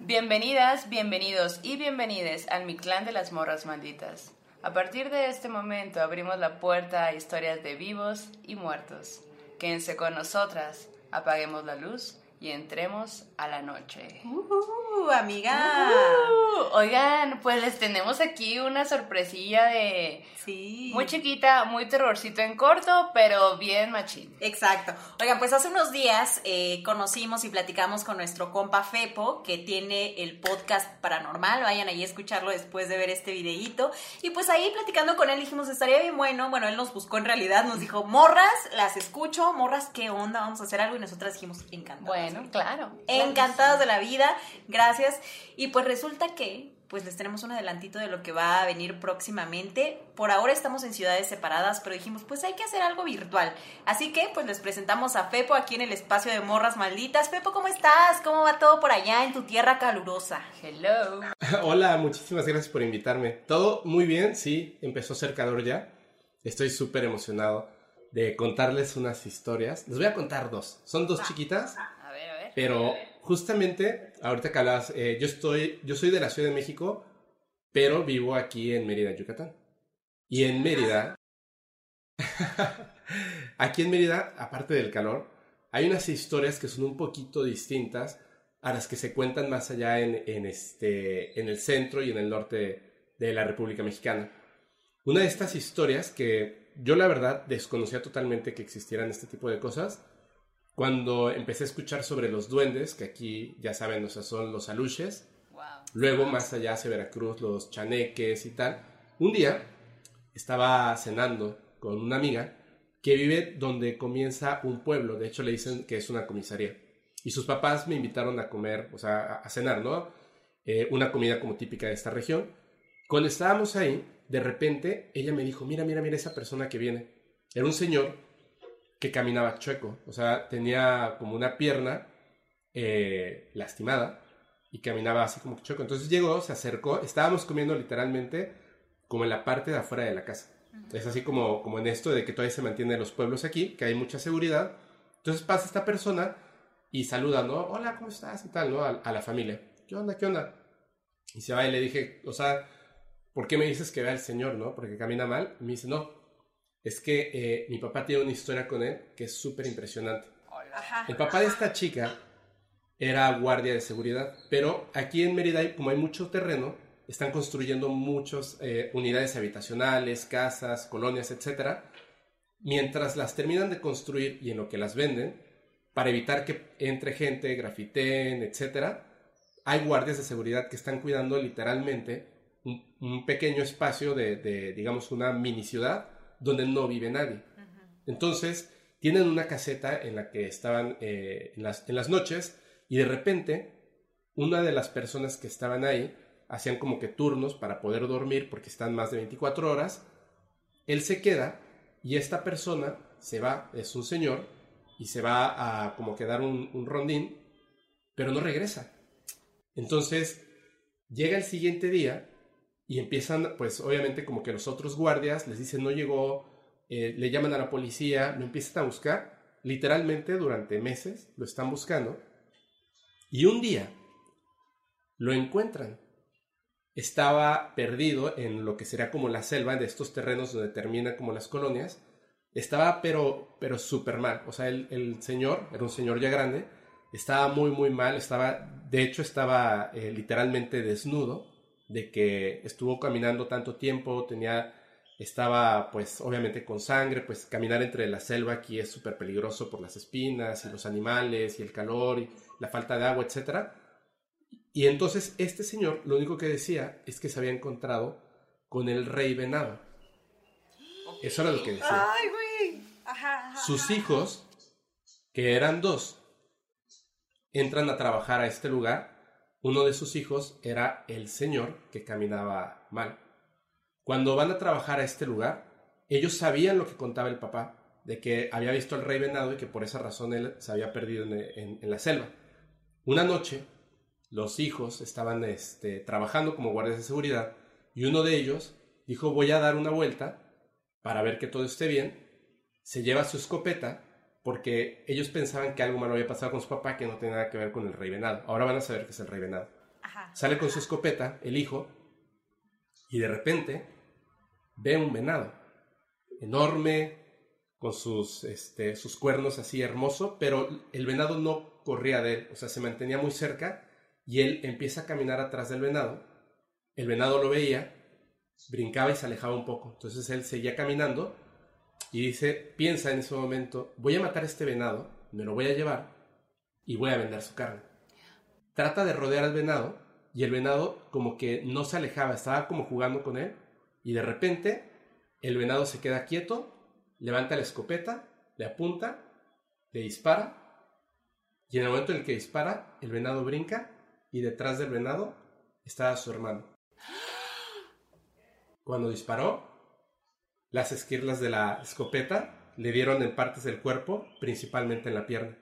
Bienvenidas, bienvenidos y bienvenides al Mi Clan de las Morras Malditas. A partir de este momento abrimos la puerta a historias de vivos y muertos. Quédense con nosotras, apaguemos la luz y entremos a la noche. Uh, amiga. Uh, oigan, pues les tenemos aquí una sorpresilla de Sí. muy chiquita, muy terrorcito en corto, pero bien machín. Exacto. Oigan, pues hace unos días eh, conocimos y platicamos con nuestro compa Fepo, que tiene el podcast paranormal. Vayan ahí a escucharlo después de ver este videíto. Y pues ahí platicando con él dijimos, estaría bien bueno. Bueno, él nos buscó en realidad, nos dijo, morras, las escucho, morras, ¿qué onda? Vamos a hacer algo. Y nosotras dijimos, encantadas. Bueno, claro. Encantados de la vida, gracias. Y pues resulta que pues les tenemos un adelantito de lo que va a venir próximamente. Por ahora estamos en ciudades separadas, pero dijimos, pues hay que hacer algo virtual. Así que pues les presentamos a Fepo aquí en el espacio de Morras Malditas. Fepo, ¿cómo estás? ¿Cómo va todo por allá en tu tierra calurosa? Hello. Hola, muchísimas gracias por invitarme. Todo muy bien, sí, empezó a ser calor ya. Estoy súper emocionado de contarles unas historias. Les voy a contar dos. Son dos chiquitas, A ver, a ver. Pero justamente ahorita que hablas, eh, yo estoy, yo soy de la Ciudad de México, pero vivo aquí en Mérida, Yucatán. Y en Mérida, aquí en Mérida, aparte del calor, hay unas historias que son un poquito distintas a las que se cuentan más allá en, en este, en el centro y en el norte de la República Mexicana. Una de estas historias que yo la verdad desconocía totalmente que existieran este tipo de cosas, cuando empecé a escuchar sobre los duendes, que aquí ya saben, o sea, son los aluches, Wow. Luego, más allá hacia Veracruz, los chaneques y tal. Un día estaba cenando con una amiga que vive donde comienza un pueblo. De hecho, le dicen que es una comisaría. Y sus papás me invitaron a comer, o sea, a- a cenar, ¿no? Eh, una comida como típica de esta región. Cuando estábamos ahí, de repente ella me dijo, mira, mira, mira esa persona que viene. Era un señor que caminaba chueco, o sea, tenía como una pierna eh, lastimada y caminaba así como chueco. Entonces llegó, se acercó, estábamos comiendo literalmente como en la parte de afuera de la casa. Es así como, como en esto de que todavía se mantienen los pueblos aquí, que hay mucha seguridad. Entonces pasa esta persona y saluda, ¿no? Hola, ¿cómo estás? Y tal, ¿no? A, a la familia. ¿Qué onda? ¿Qué onda? Y se va y le dije, o sea, ¿por qué me dices que vea al señor, no? Porque camina mal. Y me dice, no, es que eh, mi papá tiene una historia con él que es súper impresionante. Ajá. El papá de esta chica era guardia de seguridad, pero aquí en Mérida, como hay mucho terreno, están construyendo muchas unidades habitacionales, casas, colonias, etc. Mientras las terminan de construir y en lo que las venden, para evitar que entre gente, grafiteen, etc., hay guardias de seguridad que están cuidando literalmente un, un pequeño espacio de, de, digamos, una mini ciudad donde no vive nadie. Entonces, tienen una caseta en la que estaban eh, en, las, en las noches y de repente una de las personas que estaban ahí hacían como que turnos para poder dormir porque están más de 24 horas. Él se queda y esta persona se va, es un señor, y se va a como que dar un, un rondín, pero no regresa. Entonces, llega el siguiente día y empiezan, pues obviamente como que los otros guardias les dicen no llegó, eh, le llaman a la policía, lo empiezan a buscar, literalmente durante meses lo están buscando, y un día lo encuentran. Estaba perdido en lo que sería como la selva de estos terrenos donde terminan como las colonias. Estaba pero, pero súper mal. O sea, el, el, señor, era un señor ya grande, estaba muy, muy mal. Estaba, de hecho, estaba eh, literalmente desnudo de que estuvo caminando tanto tiempo, tenía, estaba pues obviamente con sangre, pues caminar entre la selva aquí es súper peligroso por las espinas y los animales y el calor y la falta de agua, etc. Y entonces este señor lo único que decía es que se había encontrado con el rey venado. Eso era lo que decía. Ay, güey. Ajá, ajá, Sus hijos, que eran dos, entran a trabajar a este lugar. Uno de sus hijos era el señor que caminaba mal. Cuando van a trabajar a este lugar, ellos sabían lo que contaba el papá, de que había visto al rey venado y que por esa razón él se había perdido en, la selva. Una noche, los hijos estaban este, trabajando como guardias de seguridad y uno de ellos dijo voy a dar una vuelta para ver que todo esté bien. Se lleva su escopeta porque ellos pensaban que algo malo había pasado con su papá que no tenía nada que ver con el rey venado. Ahora van a saber que es el rey venado. Ajá. Sale con su escopeta, el hijo, y de repente ve un venado enorme, con sus, este, sus cuernos así hermoso, pero el venado no corría de él, o sea, se mantenía muy cerca y él empieza a caminar atrás del venado. El venado lo veía, brincaba y se alejaba un poco. Entonces él seguía caminando y dice, piensa en ese momento, voy a matar a este venado, me lo voy a llevar y voy a vender su carne. Trata de rodear al venado y el venado como que no se alejaba, estaba como jugando con él y de repente el venado se queda quieto, levanta la escopeta, le apunta, le dispara y en el momento en el que dispara, el venado brinca y detrás del venado estaba su hermano. Cuando disparó, las esquirlas de la escopeta le dieron en partes del cuerpo, principalmente en la pierna.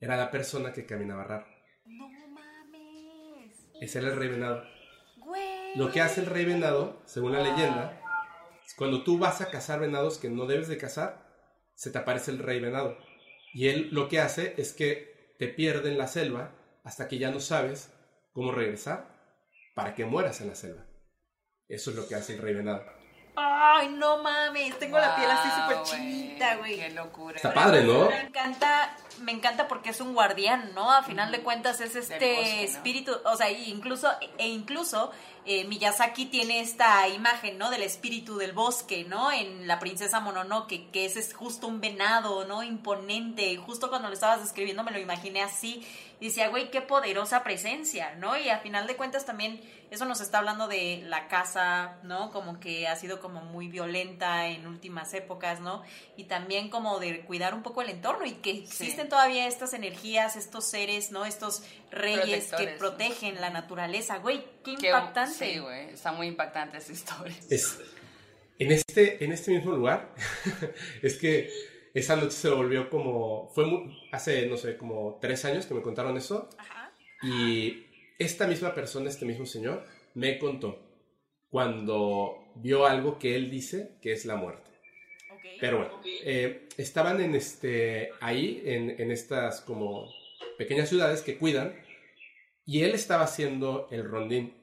Era la persona que caminaba raro. No mames. Ese era el rey venado. Güey. Lo que hace el rey venado, según la leyenda, es cuando tú vas a cazar venados que no debes de cazar, se te aparece el rey venado. Y él lo que hace es que te pierde en la selva hasta que ya no sabes cómo regresar para que mueras en la selva. Eso es lo que hace el rey venado. Ay, no mames. Tengo la piel así súper chinita, güey. Qué locura. Está padre, ¿no? Me encanta, me encanta porque es un guardián, ¿no? A final de cuentas es este espíritu, o sea, incluso e incluso eh, Miyazaki tiene esta imagen, ¿no? Del espíritu del bosque, ¿no? En La princesa Mononoke, que ese es justo un venado, ¿no? Imponente. Justo cuando lo estabas describiendo me lo imaginé así. Y decía, güey, qué poderosa presencia, ¿no? Y a final de cuentas también eso nos está hablando de la casa, ¿no? Como que ha sido como muy violenta en últimas épocas, ¿no? Y también como de cuidar un poco el entorno y que existen todavía estas energías, estos seres, ¿no? Estos reyes que protegen la naturaleza, güey, qué Qué- impactante. Sí, güey. Está muy impactante esa historia. Es, en, este, en este mismo lugar, es que esa noche se volvió como, fue mu- hace, no sé, como tres años que me contaron eso, Ajá. y esta misma persona, este mismo señor, me contó cuando vio algo que él dice que es la muerte. Pero bueno, eh, estaban en este, ahí, en, en estas como pequeñas ciudades que cuidan, y él estaba haciendo el rondín.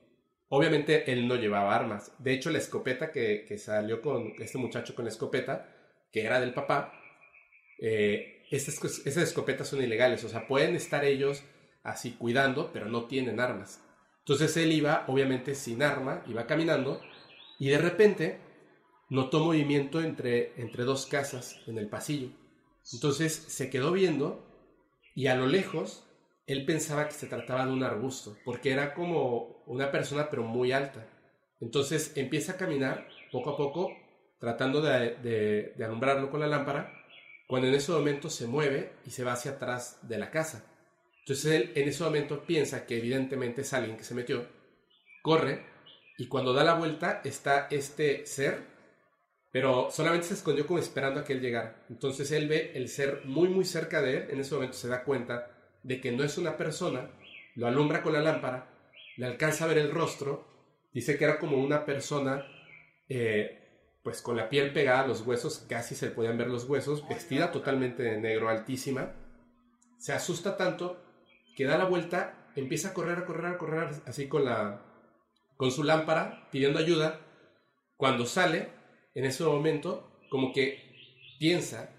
Obviamente él no llevaba armas. De hecho, la escopeta que, salió con este muchacho con la escopeta, que era del papá, eh, esas escopetas son ilegales. O sea, pueden estar ellos así cuidando, pero no tienen armas. Entonces él iba, obviamente, sin arma, iba caminando, y de repente notó movimiento entre, entre dos casas en el pasillo. Entonces se quedó viendo y a lo lejos él pensaba que se trataba de un arbusto, porque era como una persona pero muy alta. Entonces empieza a caminar poco a poco, tratando de, de- alumbrarlo con la lámpara, cuando en ese momento se mueve y se va hacia atrás de la casa. Entonces él en ese momento piensa que evidentemente es alguien que se metió, corre y cuando da la vuelta está este ser, pero solamente se escondió como esperando a que él llegara. Entonces él ve el ser muy muy cerca de él, en ese momento se da cuenta de que no es una persona, lo alumbra con la lámpara, le alcanza a ver el rostro, dice que era como una persona, eh, pues con la piel pegada a los huesos, casi se podían ver los huesos, vestida totalmente de negro, altísima, se asusta tanto que da la vuelta, empieza a correr, a correr, a correr, así con la con su lámpara, pidiendo ayuda. Cuando sale, en ese momento, como que piensa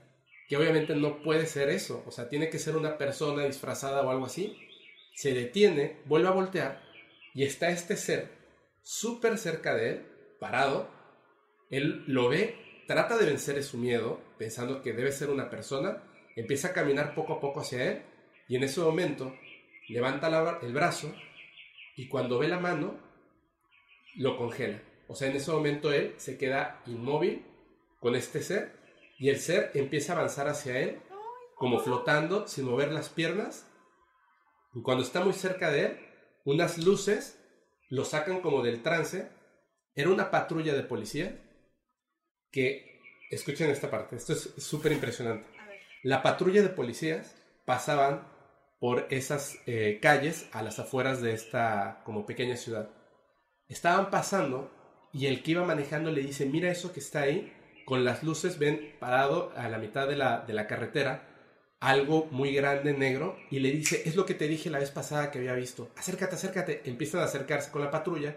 que obviamente no puede ser eso, o sea, tiene que ser una persona disfrazada o algo así. Se detiene, vuelve a voltear y está este ser súper cerca de él, parado. Él lo ve, trata de vencer su miedo, pensando que debe ser una persona, empieza a caminar poco a poco hacia él y en ese momento levanta el brazo y cuando ve la mano lo congela. O sea, en ese momento él se queda inmóvil con este ser y el ser empieza a avanzar hacia él como flotando sin mover las piernas. Y cuando está muy cerca de él, unas luces lo sacan como del trance. Era una patrulla de policía que, escuchen esta parte, esto es súper impresionante. La patrulla de policías pasaban por esas eh, calles a las afueras de esta como pequeña ciudad. Estaban pasando y el que iba manejando le dice, mira eso que está ahí, con las luces ven parado a la mitad de la, de la carretera algo muy grande negro y le dice, es lo que te dije la vez pasada que había visto, acércate, acércate, empiezan a acercarse con la patrulla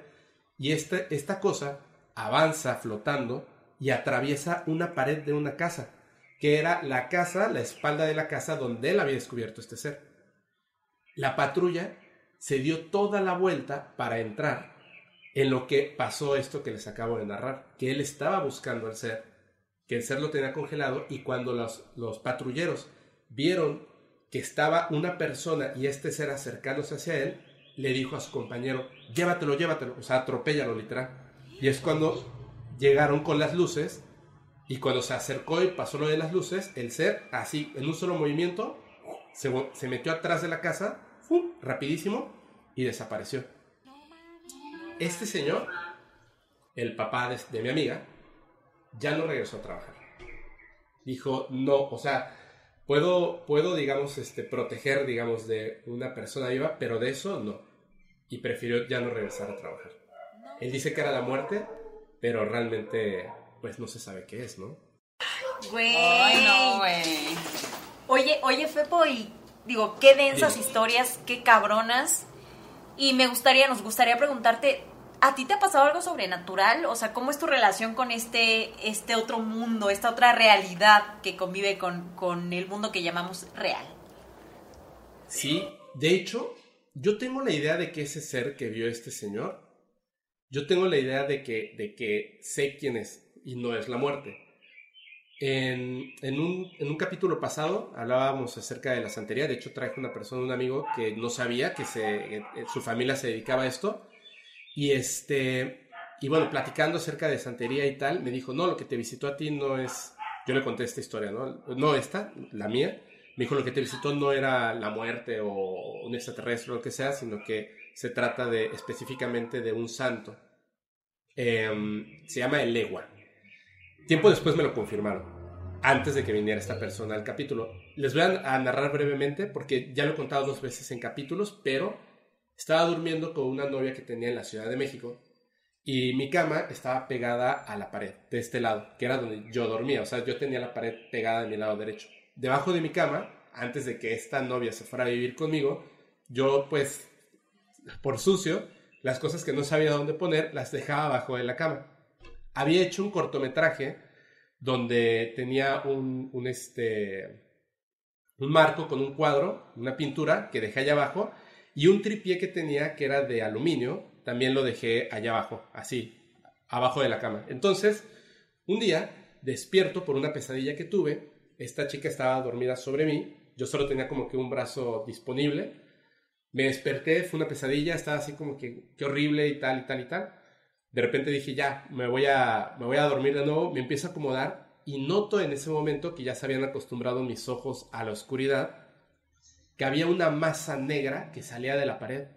y este, esta cosa avanza flotando y atraviesa una pared de una casa, que era la casa, la espalda de la casa donde él había descubierto este ser. La patrulla se dio toda la vuelta para entrar en lo que pasó esto que les acabo de narrar, que él estaba buscando al ser, que el ser lo tenía congelado y cuando los, los patrulleros vieron que estaba una persona y este ser acercándose hacia él, le dijo a su compañero, llévatelo, llévatelo, o sea, atropéllalo literal. Y es cuando llegaron con las luces y cuando se acercó y pasó lo de las luces, el ser, así, en un solo movimiento, se, se metió atrás de la casa, rapidísimo, y desapareció. Este señor, el papá de, de mi amiga, ya no regresó a trabajar. Dijo, no, o sea, puedo, puedo, digamos, este, proteger, digamos, de una persona viva, pero de eso no. Y prefirió ya no regresar a trabajar. Él dice que era la muerte, pero realmente, pues no se sabe qué es, ¿no? Güey. Ay, no, güey. Oye, oye, Fepo, y digo, qué densas Dime. historias, qué cabronas. Y me gustaría, nos gustaría preguntarte, ¿a ti te ha pasado algo sobrenatural? O sea, ¿cómo es tu relación con este, este otro mundo, esta otra realidad que convive con, con el mundo que llamamos real? Sí, de hecho, yo tengo la idea de que ese ser que vio este señor, yo tengo la idea de que, de que sé quién es y no es la muerte. En, en un, en un capítulo pasado hablábamos acerca de la santería, de hecho traje una persona, un amigo que no sabía que eh, su familia se dedicaba a esto y este y bueno, platicando acerca de santería y tal, me dijo, no, lo que te visitó a ti no es, yo le conté esta historia, ¿no? No esta, la mía, me dijo lo que te visitó no era la muerte o un extraterrestre o lo que sea, sino que se trata de específicamente de un santo. Em, se llama el Legua. Tiempo después me lo confirmaron, antes de que viniera esta persona al capítulo. Les voy a, a narrar brevemente, porque ya lo he contado dos veces en capítulos, pero estaba durmiendo con una novia que tenía en la Ciudad de México y mi cama estaba pegada a la pared de este lado, que era donde yo dormía. O sea, yo tenía la pared pegada de mi lado derecho. Debajo de mi cama, antes de que esta novia se fuera a vivir conmigo, yo pues, por sucio, las cosas que no sabía dónde poner, las dejaba abajo de la cama. Había hecho un cortometraje donde tenía un, un, este, un marco con un cuadro, una pintura que dejé allá abajo y un tripié que tenía que era de aluminio, también lo dejé allá abajo, así, abajo de la cama. Entonces, un día despierto por una pesadilla que tuve, esta chica estaba dormida sobre mí, yo solo tenía como que un brazo disponible, me desperté, fue una pesadilla, estaba así como que, qué horrible y tal y tal y tal. De repente dije, ya, me voy, a, me voy a dormir de nuevo, me empiezo a acomodar y noto en ese momento que ya se habían acostumbrado mis ojos a la oscuridad, que había una masa negra que salía de la pared.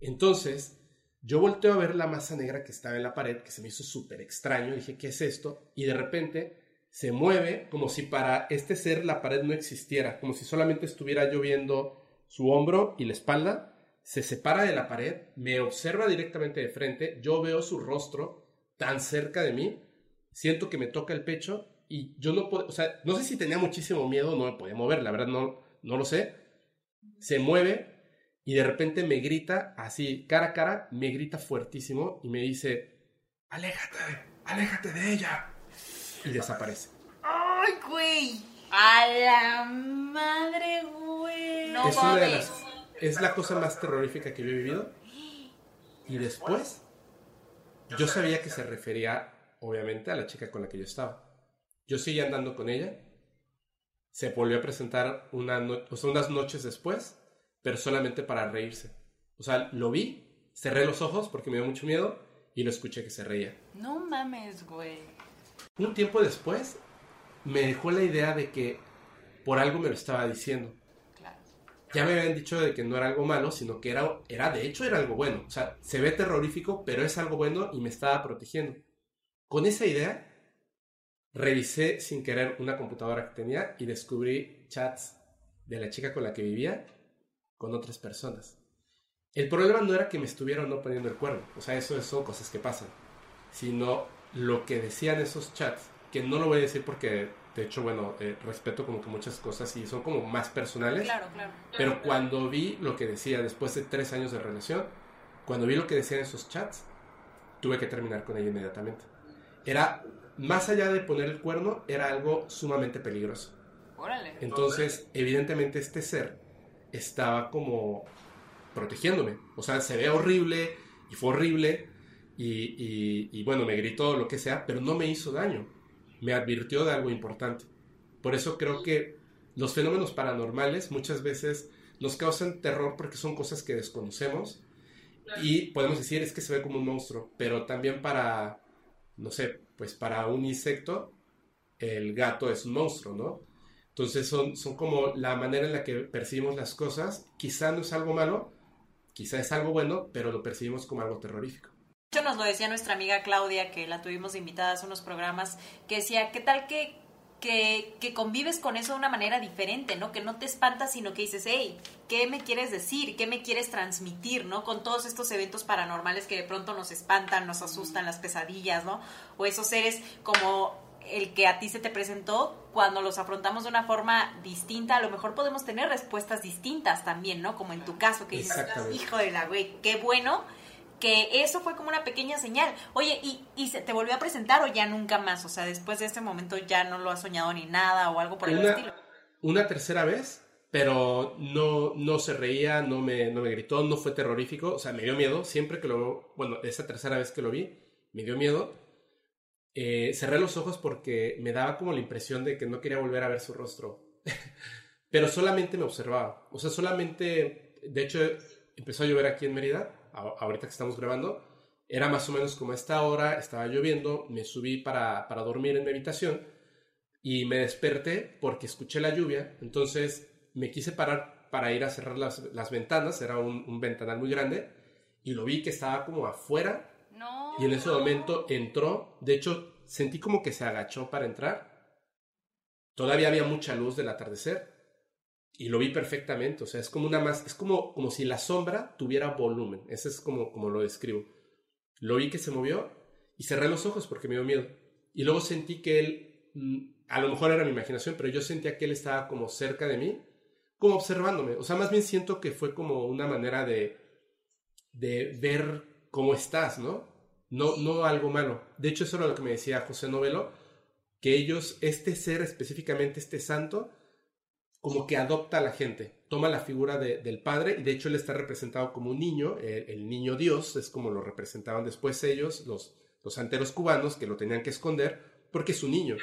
Entonces, yo volteo a ver la masa negra que estaba en la pared, que se me hizo súper extraño, dije, ¿qué es esto? Y de repente se mueve como si para este ser la pared no existiera, como si solamente estuviera yo viendo su hombro y la espalda, se separa de la pared, me observa directamente de frente, yo veo su rostro tan cerca de mí, siento que me toca el pecho y yo no puedo, o sea, no sé si tenía muchísimo miedo, no me podía mover, la verdad no, no lo sé. Se mueve y de repente me grita así, cara a cara, me grita fuertísimo y me dice, aléjate, aléjate de ella. Y desaparece. ¡Ay, güey! A la madre, güey. No es una de mames. las, es la cosa más terrorífica que yo he vivido. Y después, yo sabía que se refería, obviamente, a la chica con la que yo estaba. Yo seguía andando con ella. Se volvió a presentar una no- o sea, unas noches después, pero solamente para reírse. O sea, lo vi, cerré los ojos porque me dio mucho miedo y lo escuché que se reía. No mames, güey. Un tiempo después, me dejó la idea de que por algo me lo estaba diciendo. Claro. ya me habían dicho de que no era algo malo, sino que era, era de hecho era algo bueno. O sea, se ve terrorífico, pero es algo bueno y me estaba protegiendo. Con esa idea, revisé sin querer una computadora que tenía y descubrí chats de la chica con la que vivía con otras personas. El problema no era que me estuviera o no poniendo el cuerno, o sea, eso son cosas que pasan. sino lo que decían esos chats, que no lo voy a decir porque, de hecho, bueno, eh, respeto como que muchas cosas y son como más personales. Claro, claro. Pero cuando vi lo que decía después de tres años de relación, cuando vi lo que decían esos chats, tuve que terminar con ella inmediatamente. Era, más allá de poner el cuerno, era algo sumamente peligroso. Órale. Entonces, evidentemente este ser estaba como protegiéndome. O sea, se ve horrible y fue horrible y, y- y, bueno, me gritó lo que sea, pero no me hizo daño. Me advirtió de algo importante. Por eso creo que los fenómenos paranormales muchas veces nos causan terror porque son cosas que desconocemos y podemos decir es que se ve como un monstruo, pero también para, no sé, pues para un insecto el gato es un monstruo, ¿no? Entonces son, son como la manera en la que percibimos las cosas. Quizá no es algo malo, quizá es algo bueno, pero lo percibimos como algo terrorífico. De hecho, nos lo decía nuestra amiga Claudia, que la tuvimos invitada hace unos programas, que decía, ¿qué tal que, que, que convives con eso de una manera diferente, ¿no? Que no te espantas, sino que dices, hey, ¿qué me quieres decir? ¿Qué me quieres transmitir, ¿no? Con todos estos eventos paranormales que de pronto nos espantan, nos asustan, las pesadillas, ¿no? O esos seres como el que a ti se te presentó, cuando los afrontamos de una forma distinta, a lo mejor podemos tener respuestas distintas también, ¿no? Como en tu caso, que dices, hijo de la güey, qué bueno que eso fue como una pequeña señal. Oye, ¿y, ¿y se te volvió a presentar o ya nunca más? O sea, después de este momento ya no lo has soñado ni nada o algo por el estilo. una tercera vez, pero no, no se reía, no me, no me gritó, no fue terrorífico, o sea, me dio miedo. Siempre que lo, bueno, esa tercera vez que lo vi, me dio miedo. Eh, cerré los ojos porque me daba como la impresión de que no quería volver a ver su rostro. Pero solamente me observaba. O sea, solamente, de hecho, empezó a llover aquí en Mérida, ahorita que estamos grabando. Era más o menos como esta hora, estaba lloviendo, me subí para, para dormir en mi habitación y me desperté porque escuché la lluvia. Entonces me quise parar para ir a cerrar las, las ventanas, era un, un ventanal muy grande, y lo vi que estaba como afuera No. y en ese momento entró, de hecho sentí como que se agachó para entrar. Todavía había mucha luz del atardecer y lo vi perfectamente, o sea, es como una más, es como, como si la sombra tuviera volumen, ese es como, como lo describo. Lo vi que se movió y cerré los ojos porque me dio miedo. Y luego sentí que él, mm, a lo mejor era mi imaginación, pero yo sentía que él estaba como cerca de mí, como observándome. O sea, más bien siento que fue como una manera de, de ver cómo estás, ¿no? No, no algo malo. De hecho, eso era lo que me decía José Novelo, que ellos, este ser específicamente, este santo, como que adopta a la gente, toma la figura de- del padre y de hecho él está representado como un niño, el, niño Dios, es como lo representaban después ellos, los, los santeros cubanos que lo tenían que esconder porque es un niño.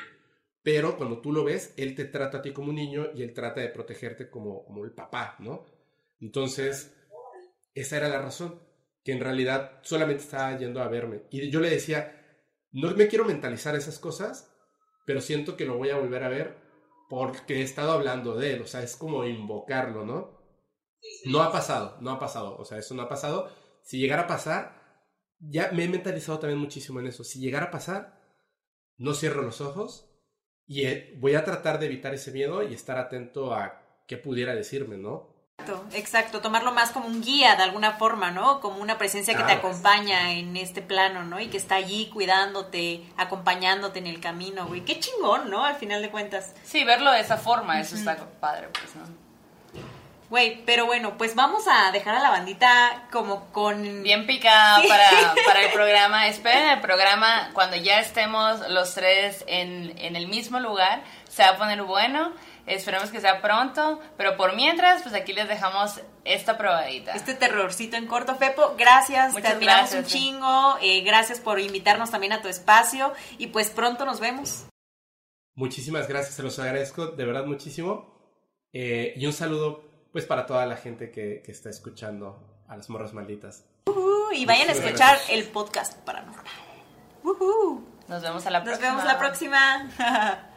Pero cuando tú lo ves, él te trata a ti como un niño y él trata de protegerte como, como el papá, ¿no? Entonces, esa era la razón, que en realidad solamente estaba yendo a verme. Y yo le decía, no me quiero mentalizar esas cosas, pero siento que lo voy a volver a ver porque he estado hablando de él, o sea, es como invocarlo, ¿no? No ha pasado, no ha pasado, o sea, eso no ha pasado. Si llegara a pasar, ya me he mentalizado también muchísimo en eso. Si llegara a pasar, no cierro los ojos y eh, voy a tratar de evitar ese miedo y estar atento a qué pudiera decirme, ¿no? Exacto, exacto, tomarlo más como un guía de alguna forma, ¿no? Como una presencia que te acompaña en este plano, ¿no? Y que está allí cuidándote, acompañándote en el camino, güey. Qué chingón, ¿no? Al final de cuentas. Sí, verlo de esa forma, eso está padre, pues, ¿no? Güey, pero bueno, pues vamos a dejar a la bandita como con... Bien picada Sí. para, para el programa. Esperen el programa cuando ya estemos los tres en, en el mismo lugar. Se va a poner bueno. Esperemos que sea pronto. Pero por mientras, pues aquí les dejamos esta probadita. Este terrorcito en corto, Fepo, gracias, Muchas te admiramos gracias, un sí. chingo, eh, gracias por invitarnos también a tu espacio y pues pronto nos vemos. Muchísimas gracias, se los agradezco de verdad muchísimo. Eh, y un saludo, pues, para toda la gente que, que está escuchando a las morras malditas. Uh, y vayan a escuchar gracias. el podcast paranormal. Ujú. Nos vemos a la Nos próxima. vemos la próxima.